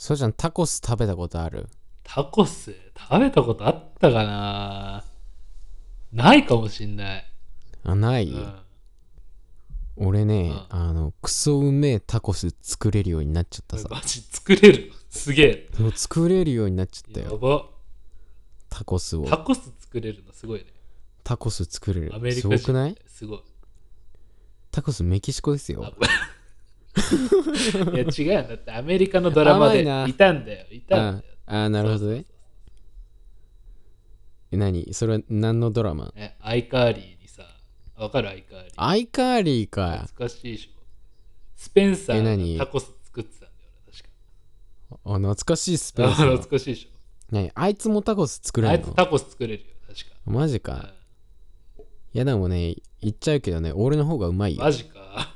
そうちゃん。タコス食べたことある？タコス？食べたことあったかな？ないかもしんない。あない、うん、俺ね、うあのクソうめえタコス作れるようになっちゃったさ。マジ作れる？すげえ。もう作れるようになっちゃったよ。やば。タコスを。タコス作れるのすごいね。タコス作れる。アメリすカ人。ごくない？すごい。タコスメキシコですよ。あいや違うんだってアメリカのドラマで甘いないたんだよ。いたんだよ。ああなるほどねえ何？それは何のドラマ？え、アイカーリーにさ、わかるアイカーリー。アイカーリーか懐かしいでしょ。スペンサーがタコス作ってたんだよ、確か。あ懐かしいスペあース懐かしいでし何？あいつもタコス作ょ。あれるの？いつタコス作れるよ、確か。マジかいやでもね言っちゃうけどね俺の方がうまいよマジか。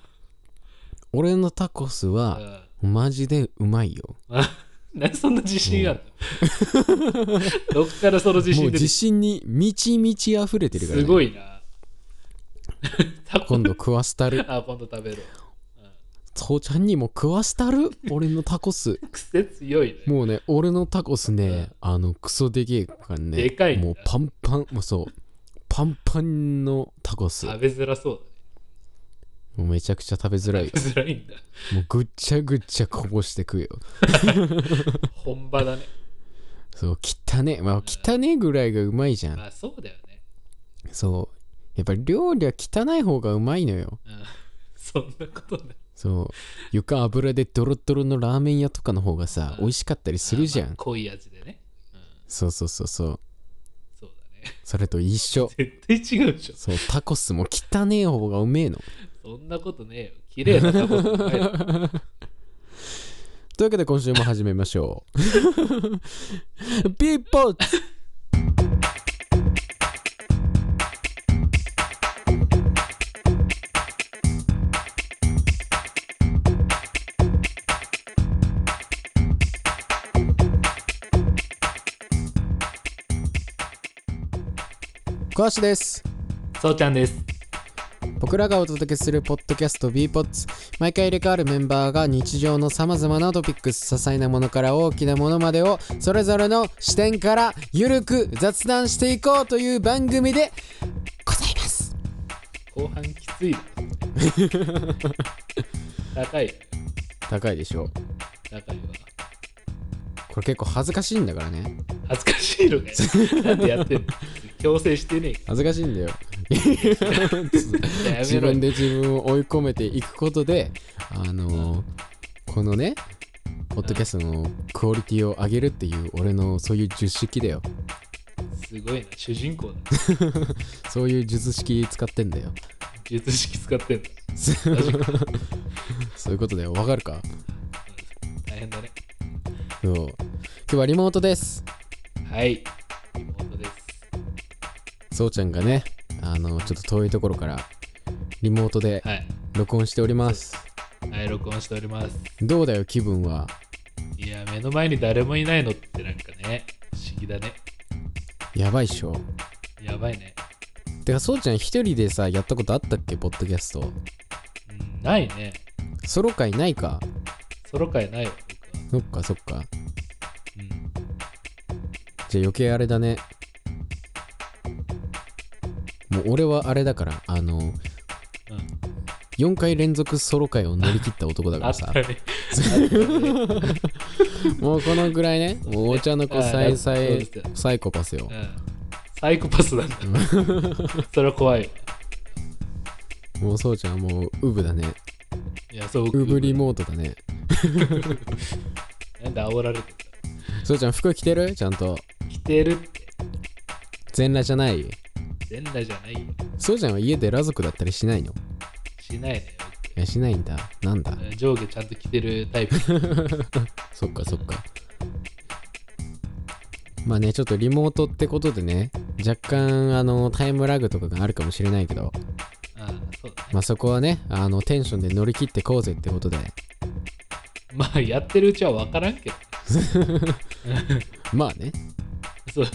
俺のタコスはマジでうまいよ。なんでそんな自信あるの？どっからその自もう信出て自信に満ち満ち溢れてるから、ね、すごいな。タ コ今度食わしたる。あ、今度食べる。父ちゃんにも食わしたる？俺のタコス。癖強いね。もうね俺のタコスねあのクソでけえからね。でかいんだ。もうパンパンもうそう。パンパンのタコス。食べづらそうもうめちゃくちゃ食べづらい。いんだ。もうぐっちゃぐっちゃこぼして食うよ。本場だね。そう汚ね。まあ汚ねぐらいがうまいじゃん。まあそうだよね。そう。やっぱり料理は汚い方がうまいのよ。うん、そんなことない。そう。床油でドロドロのラーメン屋とかの方がさ、美味しかったりするじゃん、まあ濃い味でね。うん、そうそうそうそう。そうだね。それと一緒。絶対違うでしょ。そうタコスも汚ねえ方がうめえのそんなことねえよ。綺麗なタコス というわけで今週も始めましょうピーポッツ小橋ですそうちゃんです。僕らがお届けするポッドキャスト b ポッツ毎回入れ替わるメンバーが日常のさまざまなトピックス些細なものから大きなものまでをそれぞれの視点からゆるく雑談していこうという番組でございます後半きついな。高い。高いでしょ高いわ。これ結構恥ずかしいんだからね恥ずかしいのね。なんでやってんの？強制してね恥ずかしいんだよ 自分で自分を追い込めていくことであのーこのねポッドキャストのクオリティを上げるっていう俺のそういう術式だよすごいな。主人公だ。そういう術式使ってんだよ術式使ってんだ。そういうことだよわかるか？大変だね。そう今日はリモートですはい。妹です。そうちゃんがねあのちょっと遠いところからリモートではい。録音しておりますはい、録音しております。どうだよ気分は？いや、目の前に誰もいないのってなんかね、不思議だね。やばいっしょやばいね。てかそうちゃん一人でさやったことあったっけポッドキャスト？うん、ないね。ソロ会ないか？ソロ会ないわ、そっかそっか僕は。じゃあ余計あれだねもう俺はあれだからあのうん。うん。4回連続ソロ会を乗り切った男だかあらさ。もうこのぐらいねもうお茶の子あさえさそうえですよサイコパスようん。サイコパスなんだ。それは怖い。もうそうちゃんはもうウブだねいや、そう、ウブリモートだね なんで煽られてそうちゃん服着てる？ちゃんとた着てるって。全裸じゃない？全裸じゃないよ。そうちゃんは家で裸族だったりしないの？しないね。いやしないんだなんだ？僕上下ちゃんと着てるタイプ。そっかそっかまあねちょっとリモートってことでね若干あのタイムラグとかがあるかもしれないけどああ、そうだね。まあそこはねあのテンションで乗り切ってこうぜってことでまあ、やってるうちは分からんけど。まあねそう。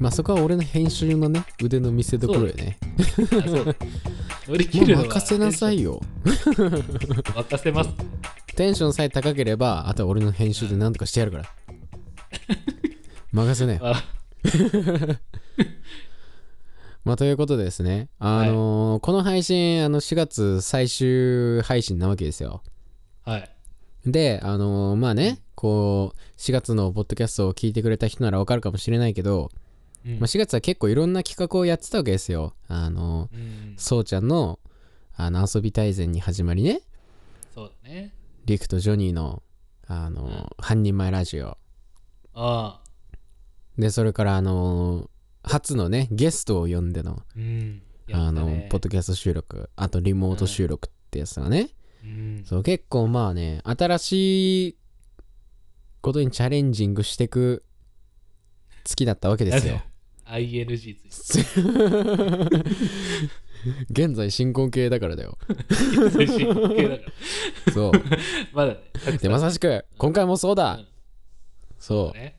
まあそこは俺の編集のね腕の見せ所よね。あそう。乗り切るのは任せなさいよ。任せます。テンションさえ高ければあとは俺の編集で何とかしてやるから。任せなよ。あ。まあということでですね。あのーこの配信あの4月最終配信なわけですよ。はい。であのーまあねこう4月のポッドキャストを聞いてくれた人ならわかるかもしれないけど、うん。まあ、4月は結構いろんな企画をやってたわけですよ。あのーうん、そうちゃんのあの遊び大全に始まりね。そうだね。リクとジョニーのあのー半人前ラジオ。ああ。でそれからあのー初のねゲストを呼んでのうん。やったあのね。ポッドキャスト収録。あとリモート収録ってやつがね、うん。そう結構まあね新しいことにチャレンジングしてく月だったわけですよ ING ついて 現在進行形だからだよる。最新系だから。そう まだね。でまさしく今回もそうだ、うんそうね。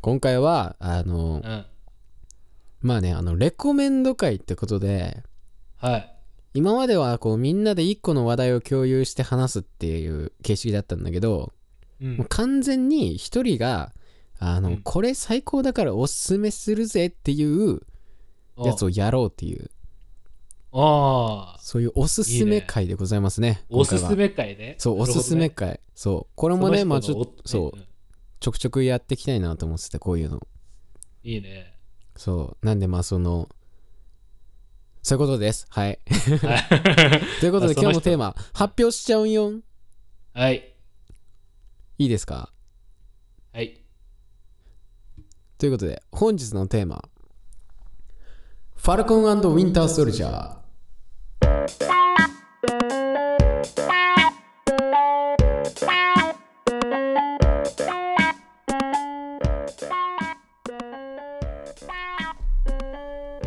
今回はあのうん。まあねあのレコメンド会ってことではい。今まではこうみんなで一個の話題を共有して話すっていう形式だったんだけど、うんもう完全に一人があの、うん。これ最高だからおすすめするぜっていうやつをやろうっていう。ああ。そういうおすすめ会でございますねおすす今回はめ会ね。そうおすすめ会。そう。これもねまあちょっとそそう。ちょくちょくやっていきたいなと思っててこういうの。うんいいね。そう。なんでまあそのそういうことです。はい。はい。ということで今日のテーマ発表しちゃうんよはい。いいですかはい。ということで本日のテーマファルコンウィンターソルジャー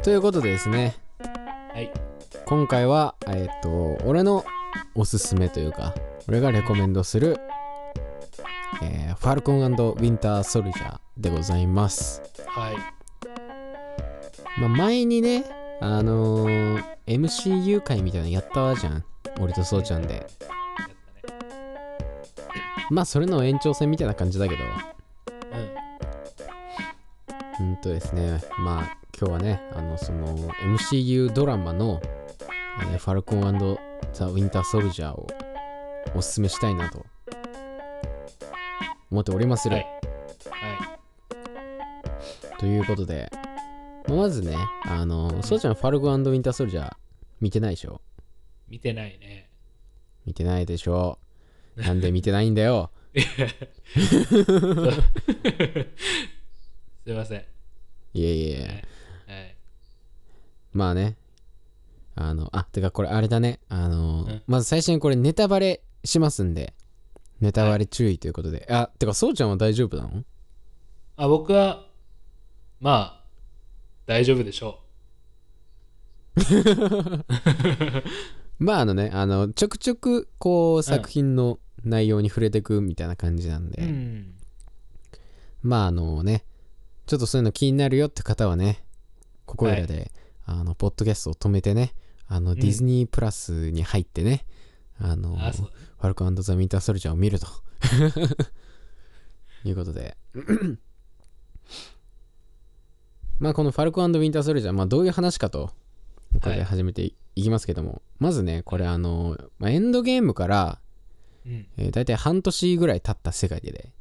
ということでですねはい。今回はえっ、と俺のおすすめというか俺がレコメンドする、えーファルコンウィンターソルジャーでございますはい。まあ、前にね、あのー MCU 会みたいなのやったじゃん。俺とそうちゃんで。まあ、それの延長戦みたいな感じだけど。うん。うんとですね、まあ、今日はね、あの、その MCU ドラマの、えーファルコンザ・ウィンター・ソルジャーをおすすめしたいなと思っておりまする。はい。はい。ということで、まあまずね、あの、そうちゃんファルコンウィンター・ソルジャー見てないでしょ？見てないね。見てないでしょ？なんで見てないんだよ？すいません。いえいえ。はい。まあね。あの、あ、てかこれあれだね。あの、うんまず最初にこれネタバレしますんで、ネタバレ注意ということで。あ、てかそうちゃんは大丈夫なの？あ、僕は、まあ、大丈夫でしょ まああのね、あの、ちょくちょくこう作品の内容に触れてくみたいな感じなんで、う。うん。まああのね、ちょっとそういうの気になるよって方はね、ここらで、あの、ポッドキャストを止めてね、あの、んディズニープラスに入ってね、あの、あ。ファルコンザ・ウィンター・ソルジャーを見ると。いうことで。まあこのファルコンウィンター・ソルジャー、まあどういう話かとこれで始めてい,、きますけども。まずねこれあの、まあ、エンドゲームから、うん。えー、大体半年ぐらい経った世界でね、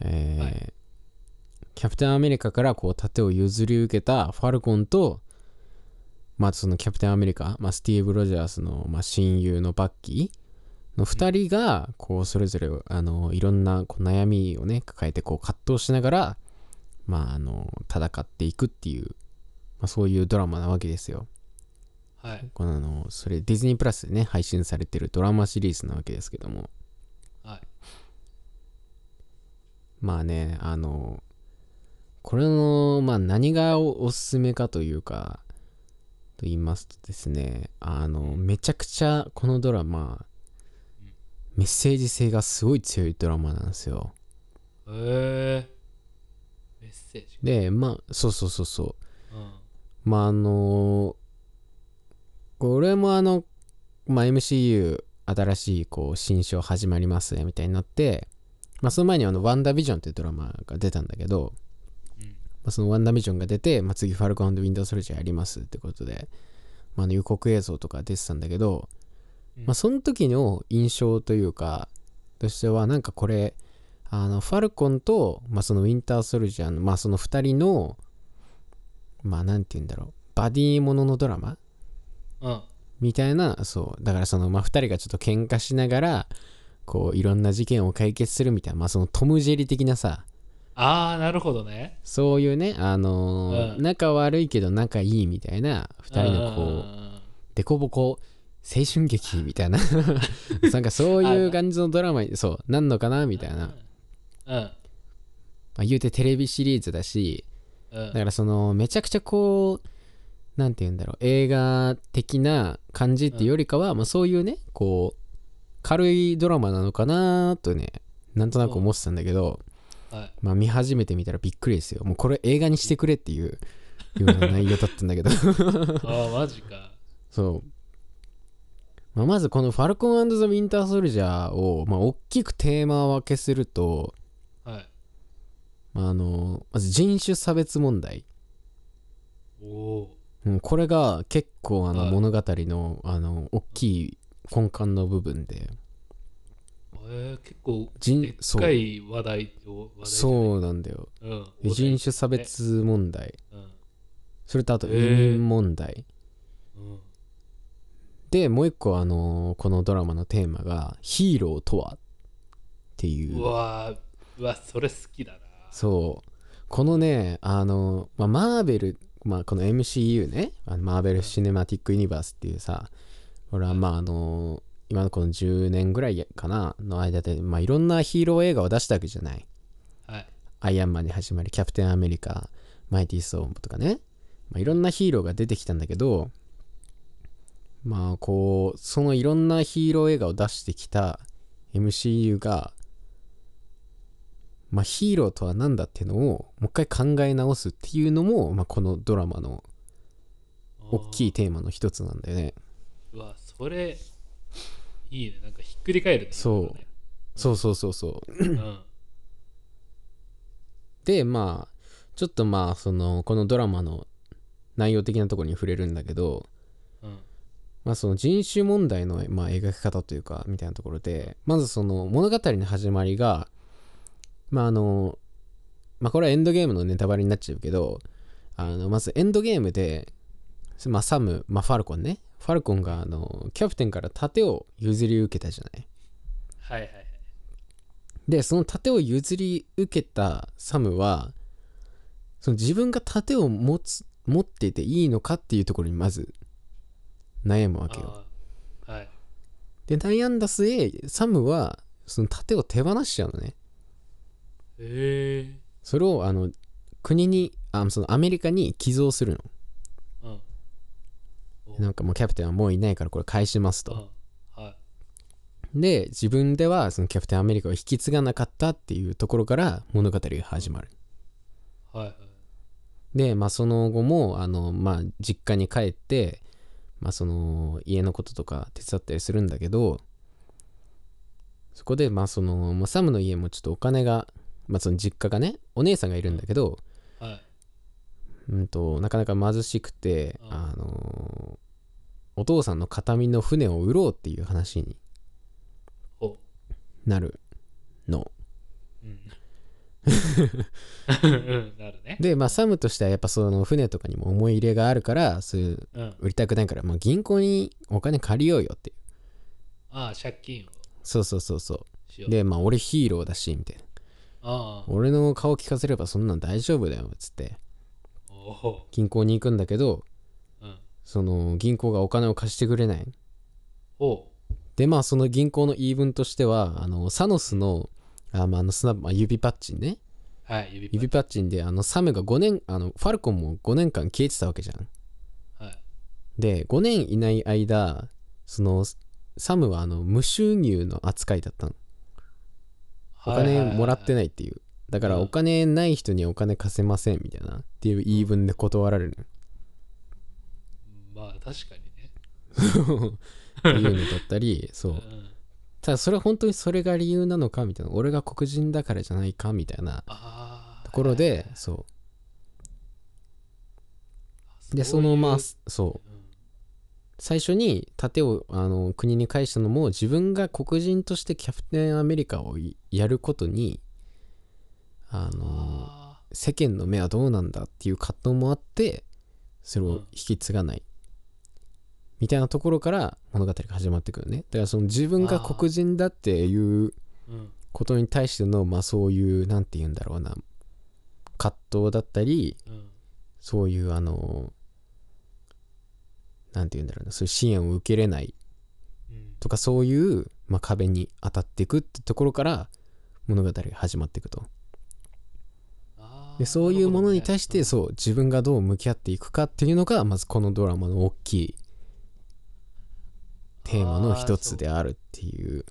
えーはい。キャプテンアメリカからこう盾を譲り受けたファルコンとまあそのキャプテンアメリカ、まあ、スティーブ・ロジャースの、まあ、親友のバッキーの2人がこうそれぞれあのいろんなこう悩みをね抱えてこう葛藤しながらまああの戦っていくっていう、まあ、そういうドラマなわけですよ。はい。このあのそれディズニープラスでね配信されてるドラマシリーズなわけですけどもはい。まあねあのこれのまあ何がおおすすめかというかと言いますとですねあのめちゃくちゃこのドラマメッセージ性がすごい強いドラマなんですよ。へえメッセージ。でまあそうそうそうそう。うん。まああのこれもあの、まあ、MCU 新しいこう新章始まりますみたいになって、まあ、その前にあのワンダービジョンっていうドラマが出たんだけど、うんまあ、そのワンダービジョンが出て、まあ、次ファルコンウィンドウソルジャーやりますってことで、まあ、あの予告映像とか出てたんだけど、うん。まあ、その時の印象というかとしてはなんかこれあのファルコンと、まあ、そのウィンターソルジャーの、まあ、その2人のまあなんて言うんだろうバディもののドラマうん。みたいなそうだからそのまあ2人がちょっと喧嘩しながらこういろんな事件を解決するみたいなまあそのトム・ジェリ的なさああなるほどね。そういうねあのーうん。仲悪いけど仲いいみたいな2人のこうデコボコ青春劇みたいな。なんかそういう感じのドラマにそうなんのかなみたいな、まうん。あ、言うてテレビシリーズだしうん。だからそのめちゃくちゃこうなんて言うんだろう映画的な感じっていうよりかは、まあ、そういうねこう軽いドラマなのかなとねなんとなく思ってたんだけど、はい。まあ見始めてみたらびっくりですよ。もうこれ映画にしてくれっていうような内容だったんだけど。ああマジか。そう、まあ、まずこの「ファルコンザ・ウィンター・ソルジャーを」まあ、大きくテーマ分けすると、はい。まあ、あのまず人種差別問題。おおうん、これが結構あのはい。物語のあの大きい根幹の部分でえー、結構人でっかい話題を話題そうなんだよ。う、うん、で人種差別問題。うん。それとあと移民問題。うん。でもう一個あのこのドラマのテーマが「ヒーローとは?」っていう。うわーうわそれ好きだな。そう。このねあの、まあ、マーベル、まあ、この MCU ね。あのマーベル・シネマティック・ユニバースっていうさ俺はまああの今のこの10年ぐらいかなの間で、まあ、いろんなヒーロー映画を出したわけじゃない。はい。アイアンマンに始まりキャプテンアメリカマイティー・ソーンとかね、まあ、いろんなヒーローが出てきたんだけどまあこうそのいろんなヒーロー映画を出してきた MCU がまあヒーローとは何だっていうのをもう一回考え直すっていうのも、まあ、このドラマの大きいテーマの一つなんだよね。うわそれいいね。なんかひっくり返るね。そう。ねそうそうそうそう。うん。でまあちょっとまあそのこのドラマの内容的なところに触れるんだけどうん。まあその人種問題のまあ描き方というかみたいなところでまずその物語の始まりがまああのまあこれはエンドゲームのネタバレになっちゃうけどあのまずエンドゲームでまあサム、まあ、ファルコンねファルコンがあのキャプテンから盾を譲り受けたじゃない？はいはいはい。でその盾を譲り受けたサムはその自分が盾を持つ持っていていいのかっていうところにまず悩むわけよ。はい。で悩んだ末サムはその盾を手放しちゃうのね。へえそれをあの国にあそのアメリカに寄贈するのなんかもうキャプテンはもういないからこれ返しますと。うん。はい。で自分ではそのキャプテンアメリカを引き継がなかったっていうところから物語が始まる。はい。はいでまあその後もあのまあ実家に帰ってまあその家のこととか手伝ったりするんだけどそこでまあその、まあ、サムの家もちょっとお金がまあその実家がねお姉さんがいるんだけど、はい。うんとなかなか貧しくて、うん。あのお父さんの形見の船を売ろうっていう話にお。なるの。うん。うん。なるね。でまあサムとしてはやっぱその船とかにも思い入れがあるからそういううん。売りたくないから、まあ、銀行にお金借りようよっていう。ああ借金を。そうそうそうそう。でまあ俺ヒーローだしみたいな。ああ。俺の顔聞かせればそんなん大丈夫だよっつって。銀行に行くんだけどうんその銀行がお金を貸してくれない。おでまあその銀行の言い分としてはあのサノスのあ、まあ、あのスナまあ指パッチンね。はい指パッ指パッチンであのサムが5年あのファルコンも5年間消えてたわけじゃん。はい。で5年いない間そのサムはあの無収入の扱いだったの。お金もらってないっていう。だからうん。お金ない人にはお金貸せませんみたいなっていう言い分で断られるまあ確かにね。っていうのだったり そう。うん。ただそれは本当にそれが理由なのかみたいな。俺が黒人だからじゃないかみたいな。ところでそう。でそのまあそううん。最初に盾をあの国に返したのも自分が黒人としてキャプテンアメリカをいやることにあのあ世間の目はどうなんだっていう葛藤もあってそれを引き継がない、みたいなところから物語が始まってくるね。だからその自分が黒人だっていうことに対してのまあそういうなんて言うんだろうな葛藤だったりうん。そういうあのなんて言うんだろうなそういう支援を受けれないうん。とかそういう、まあ、壁に当たっていくってところから物語が始まっていくと。でそういうものに対してそう自分がどう向き合っていくかっていうのがまずこのドラマの大きいテーマの一つであるっていう。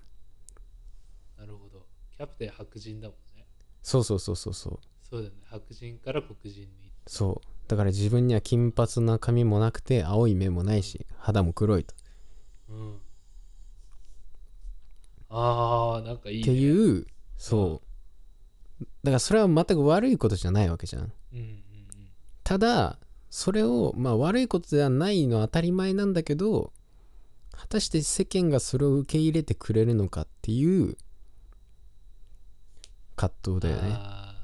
なるほど。キャプテン白人だもんね。そうそうそうそうそう。そうだよね。白人から黒人にそう。だから自分には金髪な髪もなくて青い目もないし肌も黒いと。うん。ああなんかいいね。っていうそう。だからそれは全く悪いことじゃないわけじゃんうんうん。ただそれをまあ悪いことではないのは当たり前なんだけど果たして世間がそれを受け入れてくれるのかっていう葛藤うんだよね。あ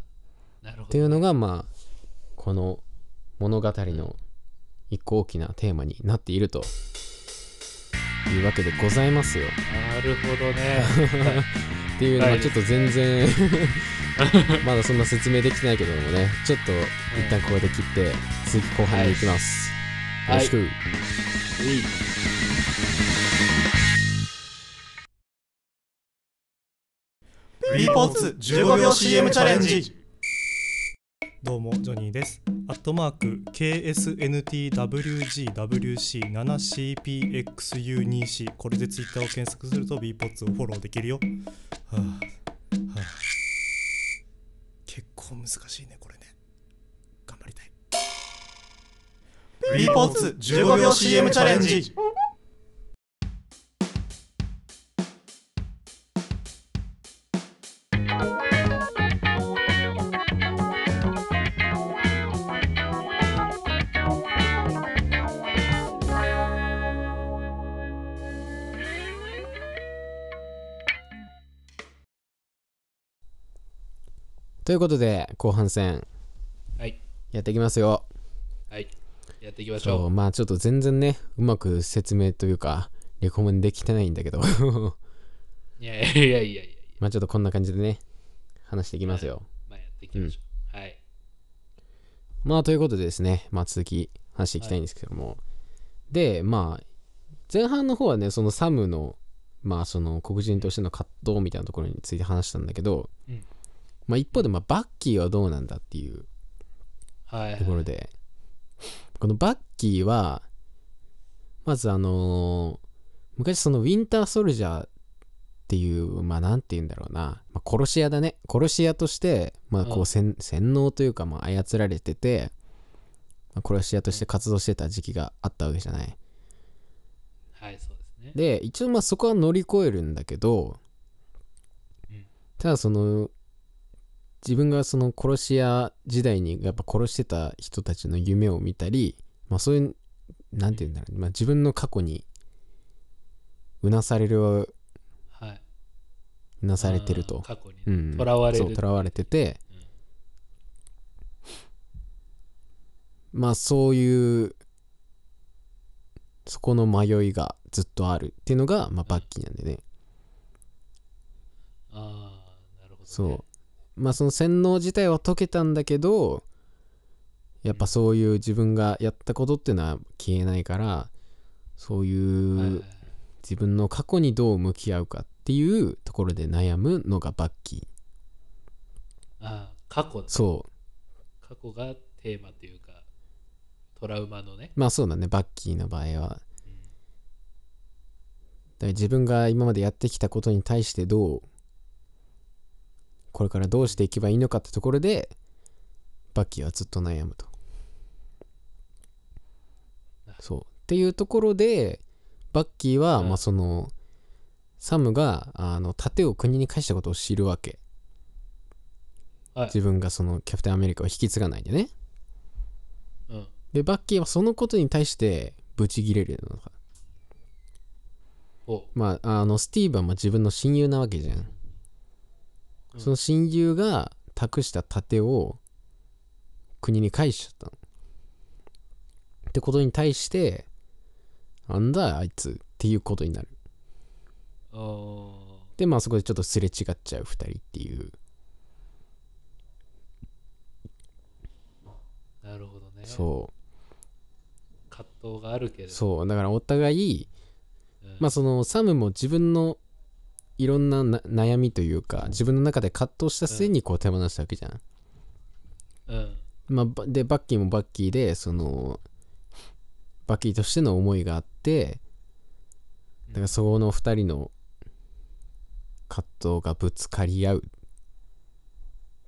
ーなるほどっていうのがまあこの物語の一個大きなテーマになっているというわけでございますよ。なるほどね。っていうのはいはちょっと全然 まだそんな説明できてないけどもね。ちょっと一旦ここで切って次後半に行きます、よろしく、い。い b ポッツ15秒 CM チャレンジ。どうもジョニーです。アットマーク KSNTWGWC7CPXU2C これでツイッターを検索すると b ポッツをフォローできるよ。はあ、はあ、結構難しいね b ポッツ15秒 CM チャレンジということで後半戦はい。やっていきますよ。はいやっていきましょう。まあちょっと全然ねうまく説明というかレコメンできてないんだけど。いやいやいやいやいや。まあちょっとこんな感じでね話していきますよ、まあやっていきましょう、はい。まあということでですねまあ続き話していきたいんですけども、でまあ前半の方はねそのサムのまあその黒人としての葛藤みたいなところについて話したんだけど、うん。まあ一方でまあバッキーはどうなんだっていうはいはいとこのバッキーはまずあのー昔そのウィンターソルジャーっていうまあなんて言うんだろうな、まあ、殺し屋だね。殺し屋としてまあこううん。洗洗脳というかまあ操られてて、まあ、殺し屋として活動してた時期があったわけじゃない。はいそうですね。で一応まあそこは乗り越えるんだけど、うん。ただその自分がその殺し屋時代にやっぱ殺してた人たちの夢を見たりまあそういうなんて言うんだろう、まあ、自分の過去にうなされるはい。うなされてると。過去にうん。囚われる。そう囚われてて、うん。まあそういうそこの迷いがずっとあるっていうのが、まあ、バッキーなんでね、ああ、なるほど、ね。そうまあその洗脳自体は解けたんだけどやっぱそういう自分がやったことっていうのは消えないからそういう、自分の過去にどう向き合うかっていうところで悩むのがバッキーああ、過去だ。そう過去がテーマというか、トラウマのね。まあそうだねバッキーの場合はうん自分が今までやってきたことに対してどうこれからどうしていけばいいのかってところでバッキーはずっと悩むと。そう。っていうところでバッキーは、うん。まあそのサムがあの盾を国に返したことを知るわけ。はい。自分がそのキャプテンアメリカを引き継がないでね。うん。でバッキーはそのことに対してブチギレるのか。ほまああのスティーブはまあ自分の親友なわけじゃん、うん。その親友が託した盾を国に返しちゃったの。ってことに対してなんだあいつっていうことになる。でまあそこでちょっとすれ違っちゃう2人っていう。あ、なるほどね。そ葛藤があるけど。そう。だからお互いうん。まあそのサムも自分のいろんなな悩みというか自分の中で葛藤した末にこう手放したわけじゃん、うん。まあ、ばでバッキーもバッキーでそのバッキーとしての思いがあってだからその2人の葛藤がぶつかり合うっ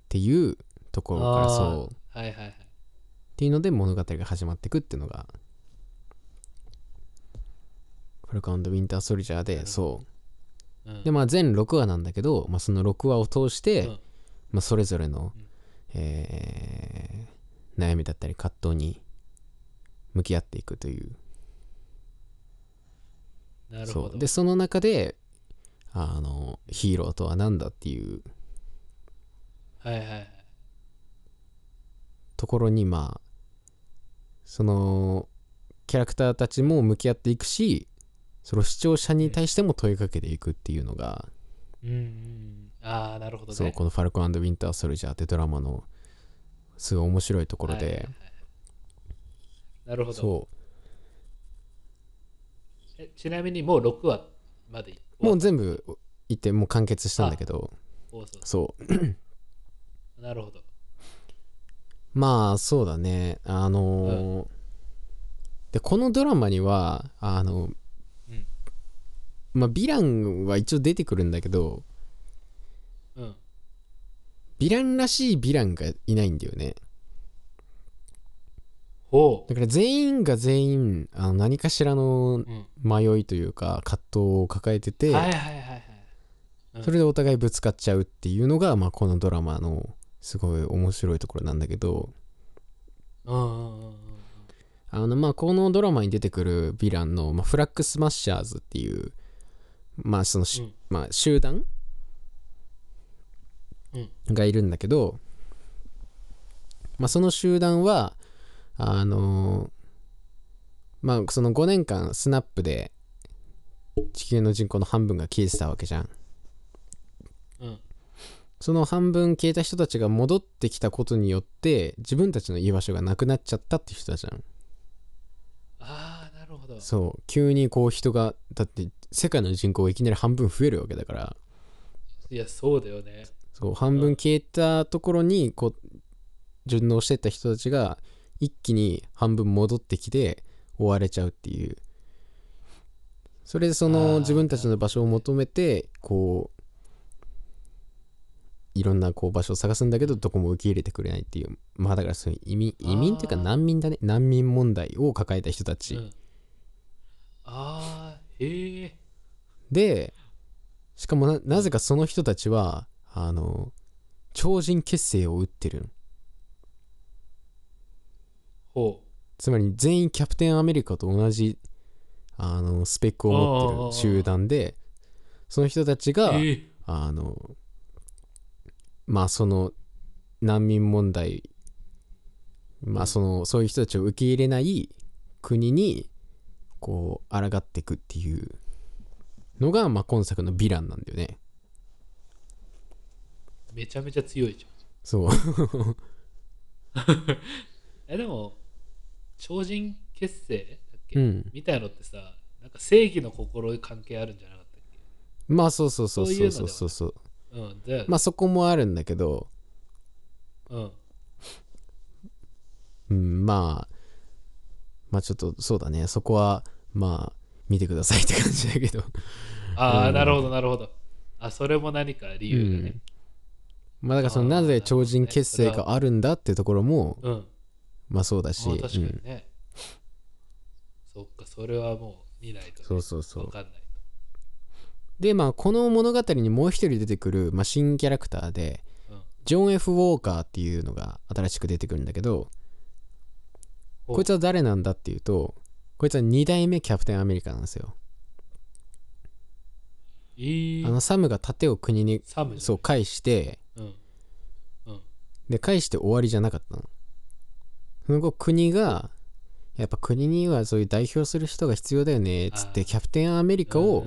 ていうところからそう。はいはいはい。っていうので物語が始まっていくっていうのがファルコンウィンター・ソルジャーでそう。うん、でまあ全6話なんだけど、まあ、その6話を通して、うん。まあ、それぞれの、うん。えー悩みだったり葛藤に向き合っていくという。なるほど。でその中であのヒーローとは何だっていうはいはいはい。ところにまあそのキャラクターたちも向き合っていくしその視聴者に対しても問いかけていくっていうのが、うんうん。ああ、なるほどね。そうこの「ファルコンウィンター・ソルジャー」ってドラマのすごい面白いところで、はいはいはい。なるほど。そえちなみにもう6話までうもう全部いってもう完結したんだけど。そう。なるほど。まあそうだね。あのーでこのドラマにはあの、うんまあヴィランは一応出てくるんだけどうん。ヴィランらしいヴィランがいないんだよねほだから全員が全員あの何かしらの。迷いというか葛藤を抱えてて、はいはいはいはい。うんそれでお互いぶつかっちゃうっていうのが、まあ、このドラマのすごい面白いところなんだけど。あのまあこのドラマに出てくるヴィランの、まあ、フラッグスマッシャーズっていうまあそのし、うん。まあ、集団うん。がいるんだけど、まあ、その集団はあのまあその5年間スナップで地球の人口の半分が消えてたわけじゃん。うん。その半分消えた人たちが戻ってきたことによって自分たちの居場所がなくなっちゃったって人たちじゃんああ、なるほど。そう。急にこう人がだって世界の人口がいきなり半分増えるわけだから。いや、そうだよね。そう半分消えたところにこう順応してった人たちが一気に半分戻ってきて追われちゃうっていう。それでそあのー自分たちの場所を求めてこういろんなこう場所を探すんだけどどこも受け入れてくれないっていう。まあだからそういう移民移民っていうか難民だね。難民問題を抱えた人たち、うん。ああ、へえ。でしかもななぜかその人たちはあの超人結成を打ってるのほつまり全員キャプテンアメリカと同じあのスペックを持ってる集団でその人たちう。がへえ。あのまあその難民問題まあそのそういう人たちを受け入れない国にこう抗っていくっていうのがまあ今作のヴィランなんだよね。めちゃめちゃ強いじゃん。そう。え、でも、超人結成だっけ、うん。みたいのってさ、なんか正義の心関係あるんじゃなかったっけ？まあそうそうそうそう。そうそうそうそう。うん。まあそこもあるんだけど。うん。うんまあまあちょっとそうだね。そこはまあ見てくださいって感じだけどああ、うんなるほど、なるほど。あ、それも何か理由がね。まあだからそのなぜ超人結成があるんだっていうところもうん。まあそうだし、あ確かうんにね。そっか、それはもう見ないと、ね。そうそうそうわかんないでまあこの物語にもう一人出てくる、まあ、新キャラクターで。ジョン・ F・ ウォーカーっていうのが新しく出てくるんだけどおこいつは誰なんだっていうとこいつは2代目キャプテンアメリカなんですよ。えー、あのサムが盾を国にそう返してうん。うん。で返して終わりじゃなかったの。その後国がやっぱ国にはそういう代表する人が必要だよねっつってキャプテンアメリカを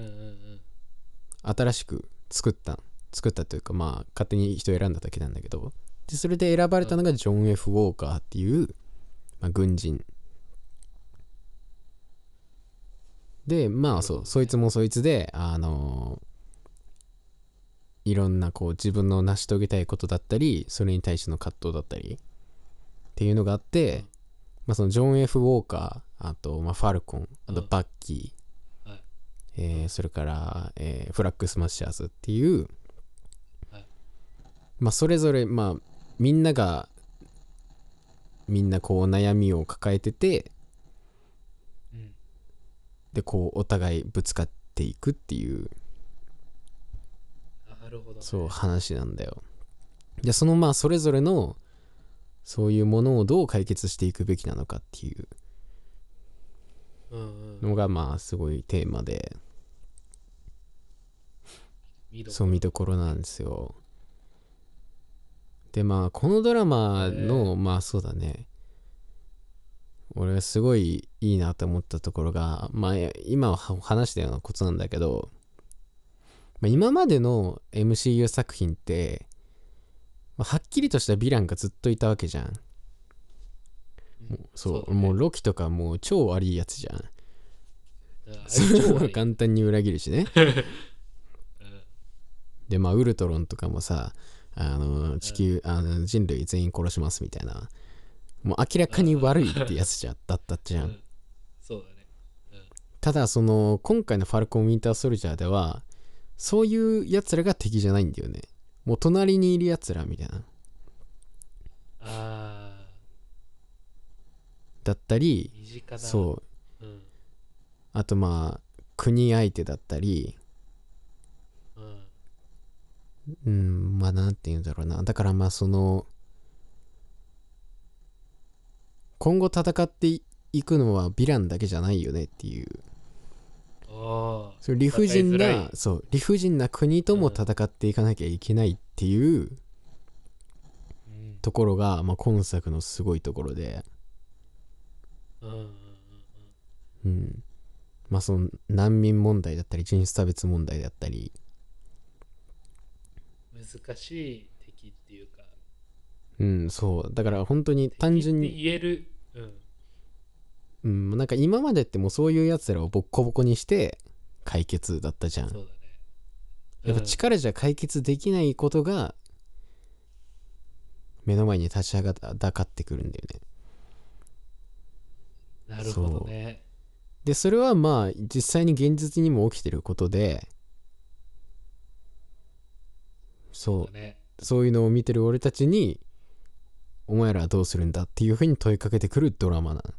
新しく作った作ったというかまあ勝手に人選んだだけなんだけど。でそれで選ばれたのがジョン・ F・ ウォーカーっていう、まあ、軍人でまあそうそいつもそいつであのいろんなこう自分の成し遂げたいことだったりそれに対しての葛藤だったりっていうのがあって、まあ、そのジョン・ F・ ウォーカーあと、まあ、ファルコンあとうんバッキー、はいえーそれから、えーフラッグスマッシャーズっていう、はいまあそれぞれまあみんながみんなこう悩みを抱えててうん。でこうお互いぶつかっていくっていう。なるほど、ね。そう話なんだよ。でそのまあそれぞれのそういうものをどう解決していくべきなのかっていう。のがまあすごいテーマで。そう見どころなんですよ。でまあこのドラマの、まあそうだね俺はすごいいいなと思ったところがまあ今は話したようなことなんだけど、まあ、今までの MCU 作品って、まあはっきりとしたヴィランがずっといたわけじゃん。うんそうだね。もうロキとかもう超悪いやつじゃん。そ超悪いれを簡単に裏切るしね。う んでまあウルトロンとかもさあの地球、あの人類全員殺しますみたいなもう明らかに悪いってやつじゃだったじゃうんんそうだね。ただその今回のファルコン・ウィンター・ソルジャーではそういうやつらが敵じゃないんだよねもう隣にいるやつらみたいなあだったり。そうう。うん。あとまあ国相手だったりうん。うんまあなんて言うんだろうなだからまあその今後戦っていくのはヴィランだけじゃないよねっていう。そう理不尽ないそう理不尽な国とも戦っていかなきゃいけないっていううん。ところが、まあ、今作のすごいところで、うん。うん。まあその難民問題だったり人種差別問題だったり、うん。難しい。うん、そうだから本当に単純に、言える。うん。うん、なんか今までってもうそういうやつらをボッコボコにして解決だったじゃんそうだね。やっぱうん力じゃ解決できないことが目の前に立ち上がだかってくるんだよねなるほどね。でそれはまあ実際に現実にも起きてることでそう。そういうのを見てる俺たちにお前らはどうするんだっていうふうに問いかけてくるドラマなの。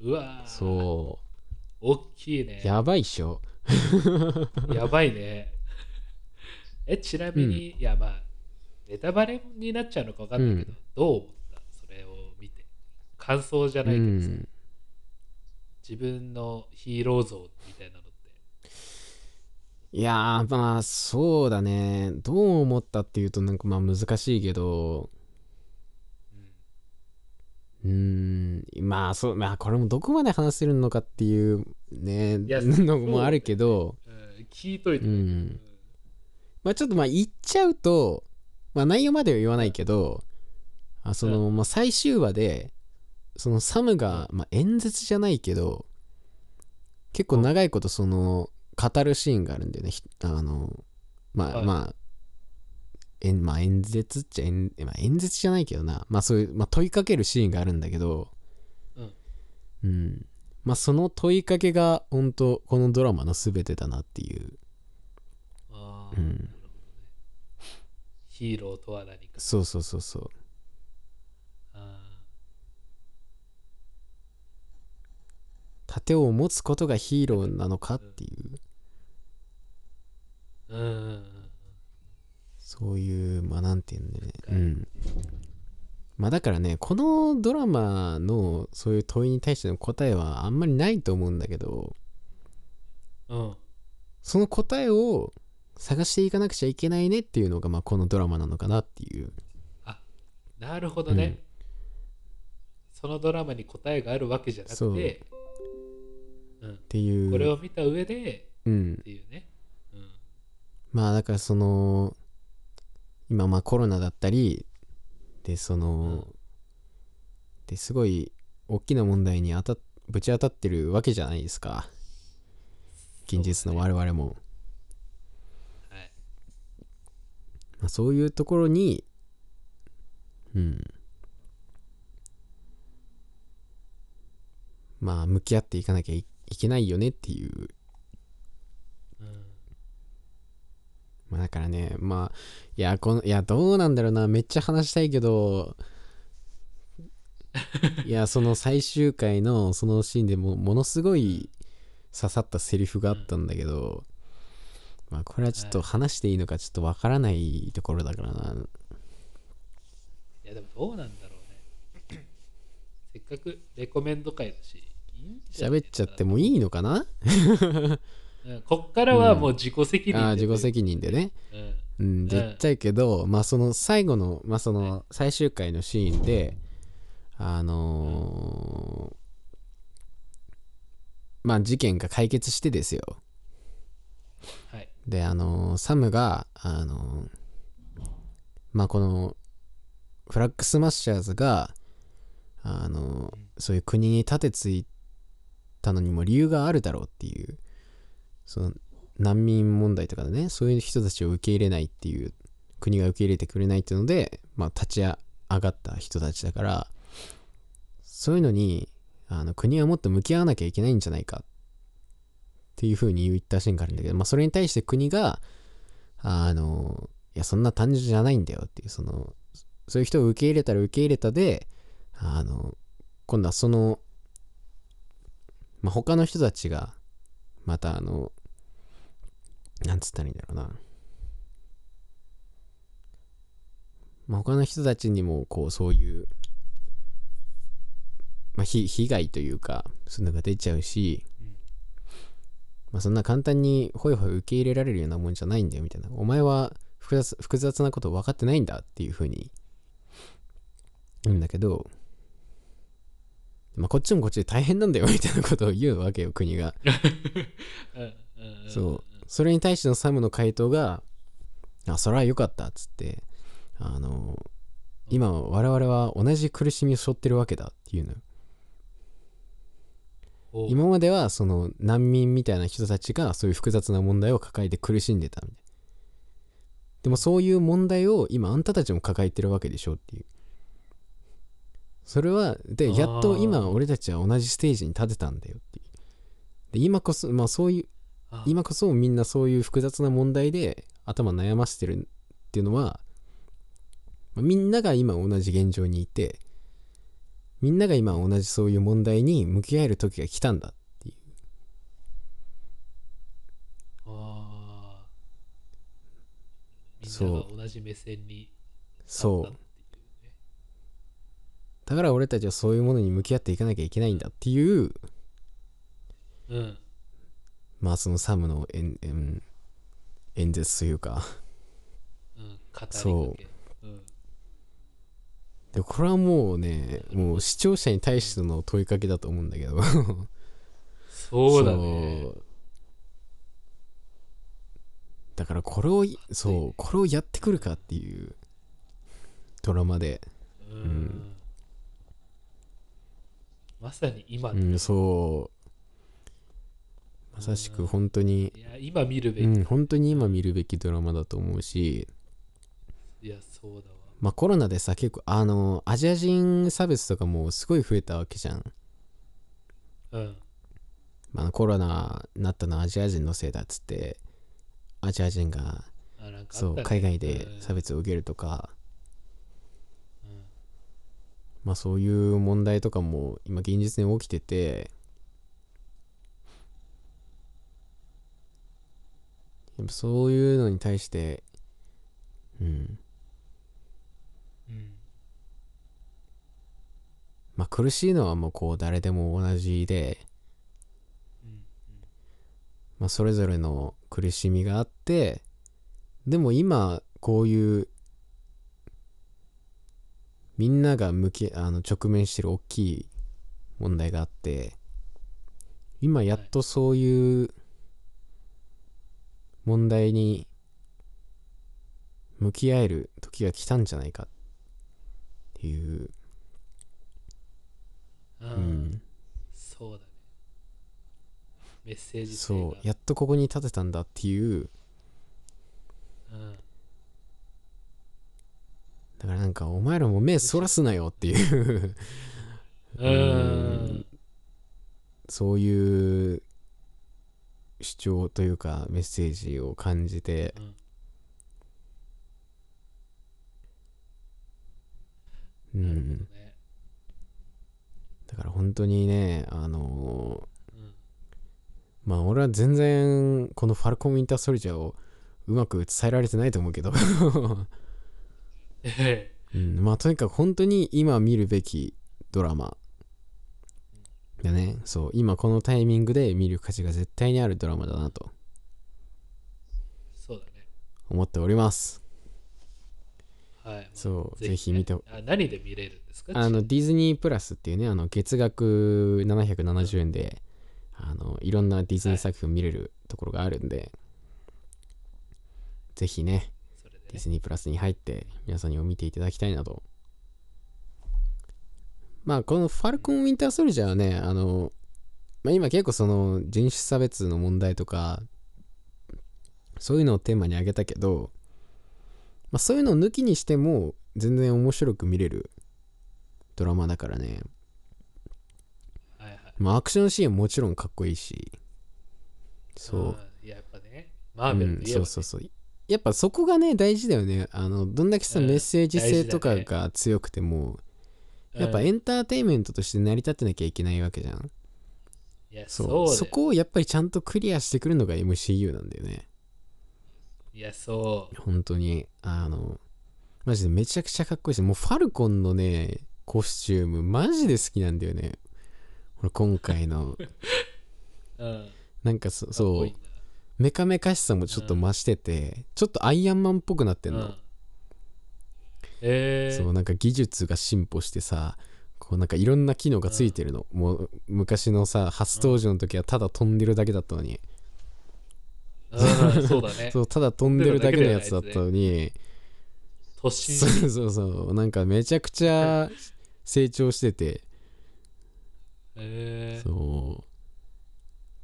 うわー。そ大きいうね。やばいっしょ。やばいね。え、ちなみに、いや、まあ、ネタバレになっちゃうのか分かんないけど、どう思った？それを見て。感想じゃうないけどさ、ん。自分のヒーロー像みたいなのって。いやーまあそうだね。どう思ったっていうとなんかまあ難しいけどうーん。まあそうまあこれもどこまで話せるのかっていうねのもあるけど。うん、聞いといて。うん。まあちょっとまあ言っちゃうとまあ内容までは言わないけどあその、まあ、最終話でそのサムが、まあ、演説じゃないけど結構長いことその語るシーンがあるんだよね。ひあのまあ、はい。まあ演まあ、演説っちゃ演,、まあ、演説じゃないけどな、まあ、そういう、まあ、問いかけるシーンがあるんだけど。うん。うん。まあその問いかけが本当このドラマの全てだなっていう。あーうん。ヒーローとは何か。そうそうそうそう。あ盾を持つことがヒーローなのかっていう。うんうんうんそういうまあなんていうんだよね。うはいん。まあだからねこのドラマのそういう問いに対しての答えはあんまりないと思うんだけどうん。その答えを探していかなくちゃいけないねっていうのがまあこのドラマなのかなっていう。なるほどね、そのドラマに答えがあるわけじゃなくそう。てっていう。これを見た上でうん。っていうね、うん、まあだからその今まあコロナだったりでその、ですごい大きな問題に当たっぶち当たってるわけじゃないですか。現実の我々も。はい。まあ、そういうところにうん。まあ向き合っていかなきゃいいけないよねっていううんまあだからねまあいやこのいやどうなんだろうな。めっちゃ話したいけど いやその最終回のそのシーンでもものすごい刺さったセリフがあったんだけど、まあこれはちょっと話していいのかちょっとわからないところだからな。いやでもどうなんだろうね。せっかくレコメンド会だし喋っちゃってもいいのかな？う んこっからはもう自己責任でああ自己責任でね。うん。うん絶対けど、まあその最後のまあその最終回のシーンであのーまあ事件が解決してですよ。はい。であのーサムがあのーまあこのフラッグスマッシャーズがあのーそういう国に盾ついたのにも理由があるだろうっていうその難民問題とかでねそういう人たちを受け入れないっていう国が受け入れてくれないっていうので、まあ、立ち上がった人たちだからそういうのにあの国はもっと向き合わなきゃいけないんじゃないかっていうふうに言ったシーンがあるんだけど、まあ、それに対して国があのいやそんな単純じゃないんだよっていうそのそういう人を受け入れたら受け入れたであの今度はその、まあ、他の人たちがまたあのなんつったらいいんだろうな。まあ、他の人たちにもこうそういう、まあ、ひ被害というかそういうのが出ちゃうし、まあ、そんな簡単にホイホイ受け入れられるようなもんじゃないんだよみたいなお前は複雑複雑なこと分かってないんだっていうふうに言うんだけど、まあ、こっちもこっちで大変なんだよ みたいなことを言うわけよ国が。そう。それに対してのサムの回答が「あそれは良かった」っつってあの今我々は同じ苦しみを背負ってるわけだっていうの今まではその難民みたいな人たちがそういう複雑な問題を抱えて苦しんでたみたいな。でもそういう問題を今あんたたちも抱えてるわけでしょっていうそれはでやっと今俺たちは同じステージに立てたんだよっていう。で今こそまあそういうあ今こそみんなそういう複雑な問題で頭悩ませてるっていうのはまあみんなが今同じ現状にいてみんなが今同じそういう問題に向き合える時が来たんだっていう。あー。そう。みんなが同じ目線にそうだから俺たちはそういうものに向き合っていかなきゃいけないんだっていううん。まあそのサムの演演演説というか。うん。そう。うん。でこれはもうねもう視聴者に対しての問いかけだと思うんだけど。そうだね。だからこれをいそうこれをやってくるかっていうドラマで。うん、んまさに今だ、うんそう。まさしく本当に。いや今見るべき、うん本当に今見るべきドラマだと思うし。いやそうだわ。まあコロナでさ結構あのアジア人差別とかもすごい増えたわけじゃん、うん。まあ、コロナになったのはアジア人のせいだっつってアジア人がそう海外でうん。差別を受けるとか、うんまあそういう問題とかも今現実に起きてて、そういうのに対して、うん。うん、まあ苦しいのはもうこう誰でも同じで、まあそれぞれの苦しみがあって、でも今こういうみんなが向きあの直面してる大きい問題があって今やっとそういう問題に向き合える時が来たんじゃないかっていう、うん。そうだね。メッセージ性そう。がやっとここに立てたんだっていううんだからなんかお前らも目そらすなよっていううん。そういう主張というかメッセージを感じて。うん。だから本当にねあのーうん。まあ俺は全然このファルコン・ウィンター・ソルジャーをうまく伝えられてないと思うけど、えうん、まあとにかく本当に今見るべきドラマだね。そう。今このタイミングで見る価値が絶対にあるドラマだなと。そうだね。思っております。はい、まあそう。ね。ぜひ見てあ何で見れるんですか？あのちディズニープラスっていうねあの月額770円であのいろんなディズニー作品を見れるところがあるんで、ぜひねそれでねディズニープラスに入って皆さんにも見ていただきたいなと。まあこのファルコン・ウィンター・ソルジャーはねあの、まあ、今結構その人種差別の問題とかそういうのをテーマに挙げたけど、まあ、そういうのを抜きにしても全然面白く見れるドラマだからね。はいはい。まあアクションシーンももちろんかっこいいし。そう、ややっぱね。マーベルうんそうそうそうやっぱそこがね大事だよね。あのどんだけさ、うん。メッセージ性とか大事だが強くても、うん。やっぱエンターテインメントとして成り立ってなきゃいけないわけじゃん。いやそそううだよ。そこをやっぱりちゃんとクリアしてくるのが MCU なんだよね。いやそう。本当に。あのマジでめちゃくちゃかっこいいしもうファルコンのねコスチュームマジで好きなんだよね。俺今回の。うん。なんかそかっそうこいいんだメカメカしさもちょっと増してて、ちょっとアイアンマンっぽくなってんの、うん。えー、そうなんか技術が進歩してさこうなんかいろんな機能がついてるの、もう昔のさ初登場の時はただ飛んでるだけだったのに、うん。そうだね。そうただ飛んでるだけのやつだったのに、そうそうそう。なんかめちゃくちゃ成長してて、えー、そう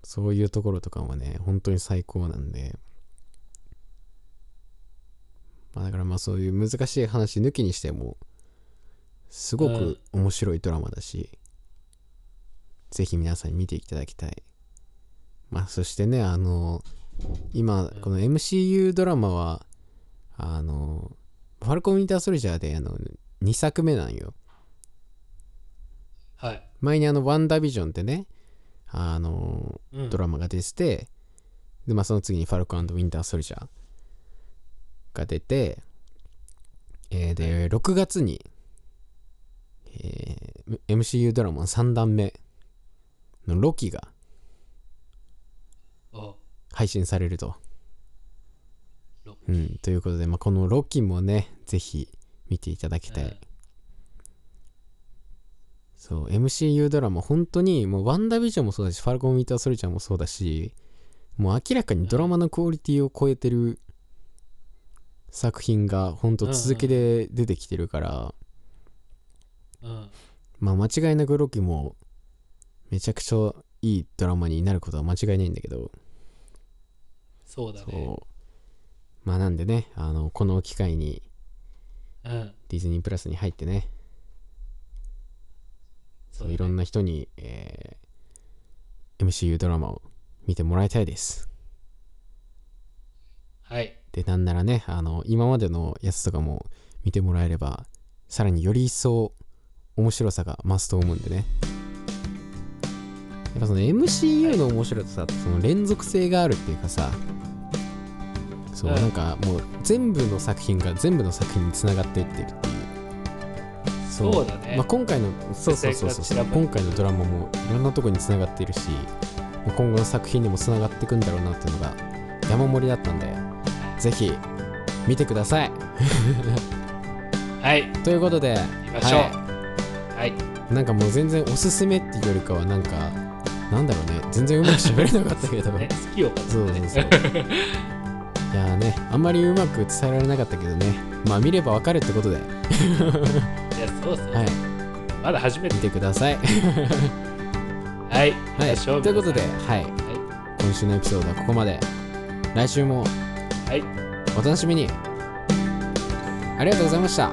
そういうところとかもね本当に最高なんで。まあだからまあそういう難しい話抜きにしてもすごく面白いドラマだし、ぜひ皆さんに見ていただきたい。まあそしてねあの今この MCU ドラマはあのファルコン・ウィンター・ソルジャーであの2作目なんよ。はい、前にあのワンダービジョンってねあのうん。ドラマが出てて、でまあその次にファルコンウィンター・ソルジャーが出て、えーで6月に、えー MCU ドラマ3段目のロキがお配信されると、ロうん、ということで、まあ、このロキもねぜひ見ていただきたい、うんそう MCU ドラマ本当にもうワンダービジョンもそうだしファルコン・ウィンター・ソルジャーもそうだしもう明らかにドラマのクオリティを超えてる作品が本当続きで出てきてるから、うん。まあ間違いなくロキもめちゃくちゃいいドラマになることは間違いないんだけど。そうだね。そう。まあなんでねあのこの機会にうん。ディズニープラスに入ってねそうだね。いろんな人に、えー MCU ドラマを見てもらいたいです。はい。でなんならねあの今までのやつとかも見てもらえればさらにより一層面白さが増すと思うんでね。やっぱその MCU の面白さってその連続性があるっていうかさそう、うん。なんかもう全部の作品が全部の作品につながっていってるっていうそう。だね。まあ、今回のそうそうそうそう。今回のドラマもいろんなとこにつながっているしまあ今後の作品にもつながっていくんだろうなっていうのが山盛りだったんでぜひ見てください。はい。ということで見ましょう。ははい。い、なんかもう全然おすすめっていうよりかはなんかなんだろうね。全然うまく喋れなかったけど、ね好きをそうそうそう。いやーねあんまりうまく伝えられなかったけどね。まあ見ればわかるってことではいやそうそう、まだ初めて。見てください。はい。はい。ということで皆はい。今週のエピソードはここまで。来週もはい。お楽しみに。ありがとうございました。あ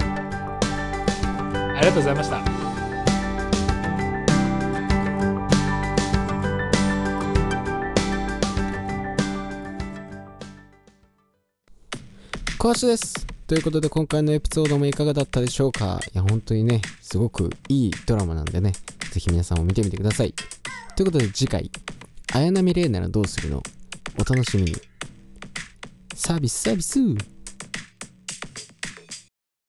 りがとうございました。小橋ですということで今回のエピソードもいかがだったでしょうか？いや本当にねすごくいいドラマなんでね是非皆さんも見てみてください。ということで次回綾波レイならどうするの？お楽しみに。サービスサービス。